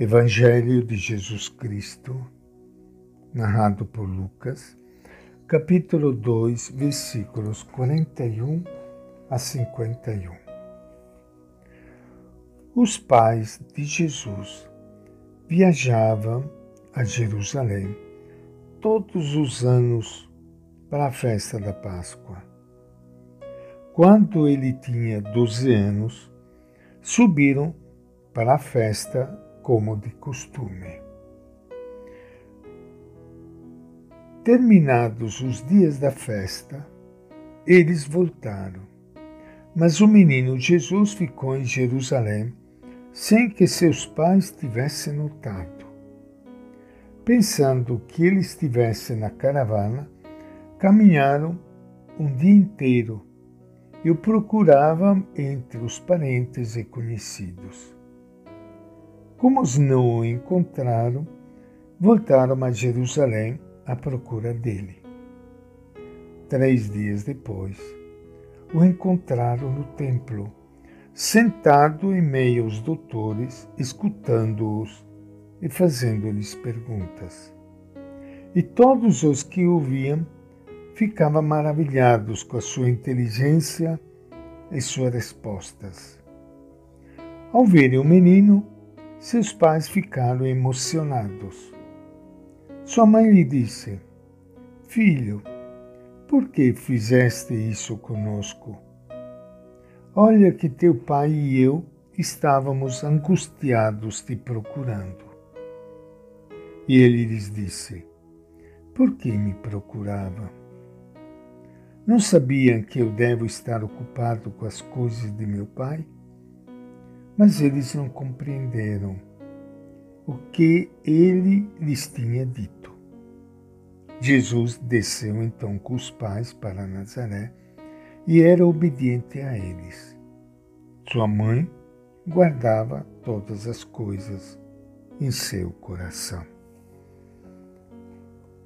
Evangelho de Jesus Cristo, narrado por Lucas, capítulo 2, versículos 41 a 51. Os pais de Jesus viajavam a Jerusalém todos os anos para a festa da Páscoa. Quando ele tinha 12 anos, subiram para a festa como de costume. Terminados os dias da festa, eles voltaram. Mas o menino Jesus ficou em Jerusalém sem que seus pais tivessem notado. Pensando que ele estivesse na caravana, caminharam um dia inteiro e o procuravam entre os parentes e conhecidos. Como os não o encontraram, voltaram a Jerusalém à procura dele. Três dias depois, o encontraram no templo, sentado em meio aos doutores, escutando-os e fazendo-lhes perguntas. E todos os que ouviam ficavam maravilhados com a sua inteligência e suas respostas. Ao verem o menino, seus pais ficaram emocionados. Sua mãe lhe disse: Filho, por que fizeste isso conosco? Olha que teu pai e eu estávamos angustiados te procurando. E ele lhes disse: Por que me procurava? Não sabiam que eu devo estar ocupado com as coisas de meu pai? Mas eles não compreenderam o que ele lhes tinha dito. Jesus desceu então com os pais para Nazaré e era obediente a eles. Sua mãe guardava todas as coisas em seu coração.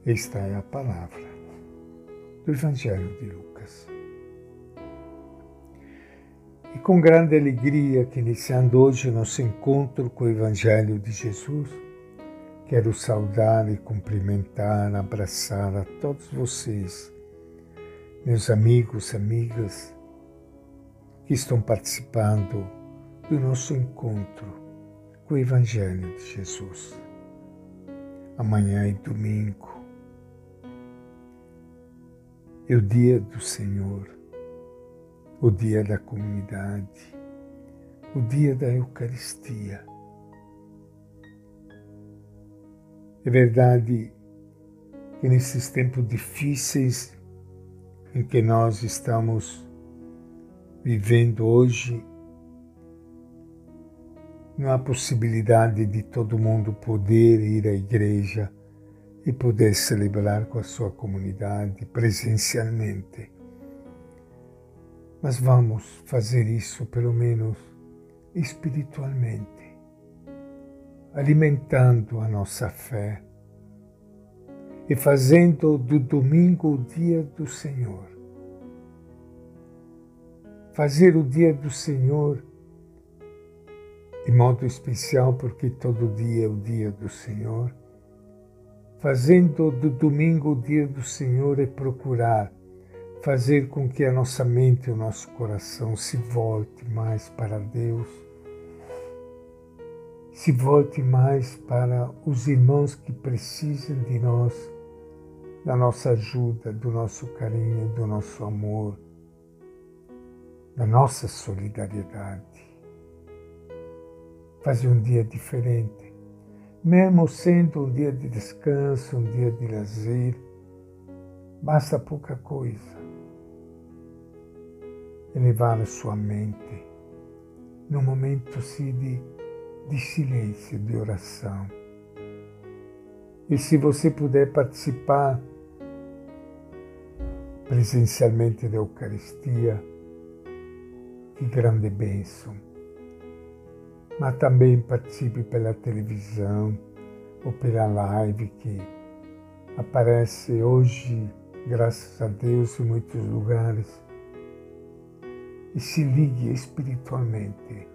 Esta é a palavra do Evangelho de Lucas. E com grande alegria que iniciando hoje nosso encontro com o Evangelho de Jesus, quero saudar e cumprimentar, abraçar a todos vocês, meus amigos, amigas, que estão participando do nosso encontro com o Evangelho de Jesus. Amanhã é domingo, é o dia do Senhor o dia da comunidade, o dia da Eucaristia. É verdade que nesses tempos difíceis em que nós estamos vivendo hoje, não há possibilidade de todo mundo poder ir à igreja e poder celebrar com a sua comunidade presencialmente. Mas vamos fazer isso pelo menos espiritualmente, alimentando a nossa fé e fazendo do domingo o dia do Senhor. Fazer o dia do Senhor de modo especial, porque todo dia é o dia do Senhor. Fazendo do domingo o dia do Senhor é procurar fazer com que a nossa mente e o nosso coração se volte mais para Deus, se volte mais para os irmãos que precisam de nós, da nossa ajuda, do nosso carinho, do nosso amor, da nossa solidariedade. Fazer um dia diferente, mesmo sendo um dia de descanso, um dia de lazer, basta pouca coisa elevar a sua mente num momento assim de, de silêncio, de oração. E se você puder participar presencialmente da Eucaristia, que grande bênção. Mas também participe pela televisão ou pela live que aparece hoje, graças a Deus, em muitos lugares e se ligue espiritualmente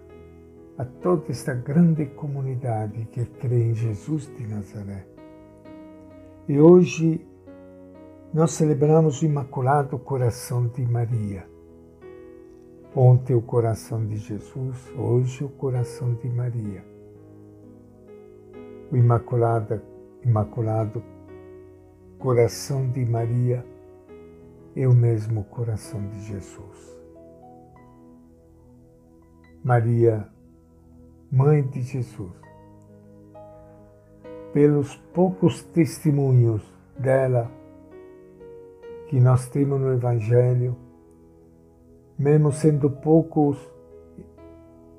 a toda esta grande comunidade que crê em Jesus de Nazaré. E hoje nós celebramos o Imaculado Coração de Maria. Ontem o coração de Jesus, hoje o coração de Maria. O Imaculado, Imaculado Coração de Maria é o mesmo coração de Jesus. Maria, Mãe de Jesus, pelos poucos testemunhos dela que nós temos no Evangelho, mesmo sendo poucos,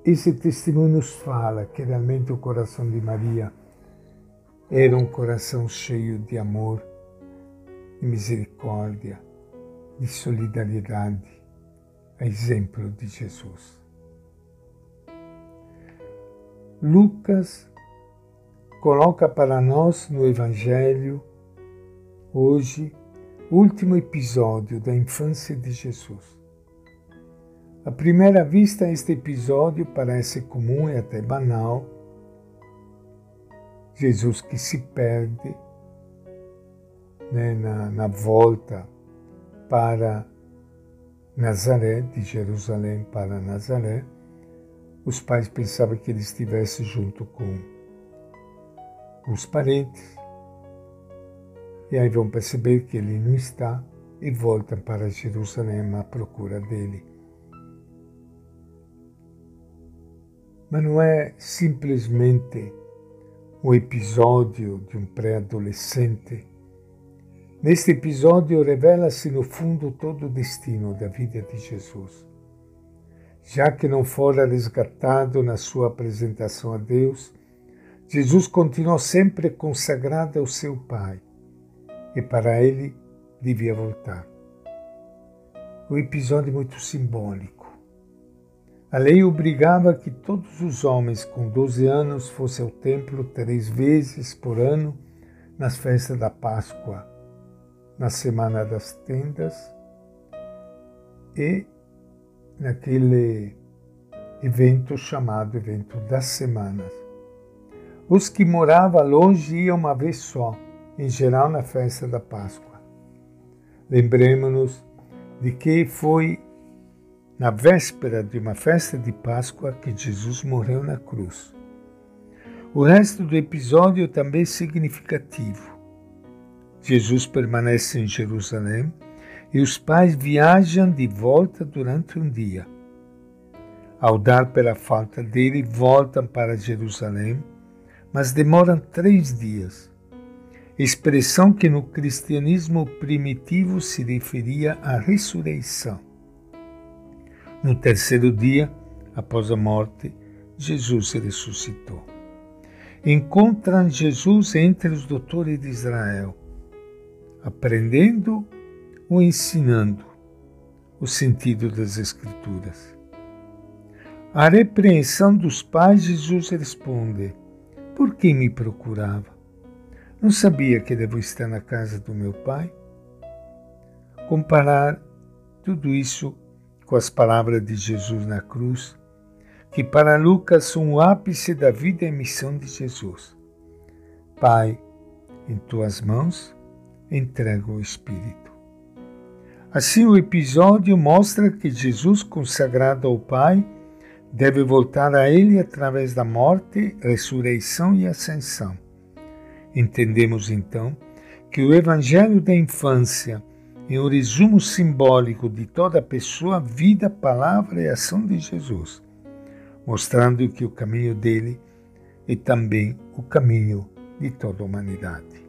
esse testemunho nos fala que realmente o coração de Maria era um coração cheio de amor, de misericórdia, de solidariedade, a exemplo de Jesus. Lucas coloca para nós no Evangelho hoje último episódio da infância de Jesus. À primeira vista, este episódio parece comum e até banal. Jesus que se perde né, na, na volta para Nazaré, de Jerusalém para Nazaré. Os pais pensavam que ele estivesse junto com os parentes e aí vão perceber que ele não está e voltam para Jerusalém à procura dele. Mas não é simplesmente um episódio de um pré-adolescente. Neste episódio revela-se no fundo todo o destino da vida de Jesus. Já que não fora resgatado na sua apresentação a Deus, Jesus continuou sempre consagrado ao seu Pai e para ele devia voltar. O episódio muito simbólico. A lei obrigava que todos os homens com 12 anos fossem ao templo três vezes por ano nas festas da Páscoa, na Semana das Tendas e naquele evento chamado Evento das Semanas. Os que moravam longe iam uma vez só em geral na festa da Páscoa. Lembremos-nos de que foi na véspera de uma festa de Páscoa que Jesus morreu na cruz. O resto do episódio também é significativo. Jesus permanece em Jerusalém e os pais viajam de volta durante um dia. Ao dar pela falta dele, voltam para Jerusalém, mas demoram três dias expressão que no cristianismo primitivo se referia à ressurreição. No terceiro dia, após a morte, Jesus ressuscitou. Encontram Jesus entre os doutores de Israel, aprendendo ou ensinando o sentido das Escrituras. À repreensão dos pais, Jesus responde: Por que me procurava? Não sabia que devo estar na casa do meu pai? Comparar tudo isso com as palavras de Jesus na cruz, que para Lucas são o ápice da vida e missão de Jesus. Pai, em tuas mãos entrego o Espírito. Assim, o episódio mostra que Jesus, consagrado ao Pai, deve voltar a Ele através da morte, ressurreição e ascensão Entendemos então que o Evangelho da infância é o resumo simbólico de toda a pessoa, vida, palavra e ação de Jesus, mostrando que o caminho dele é também o caminho de toda a humanidade.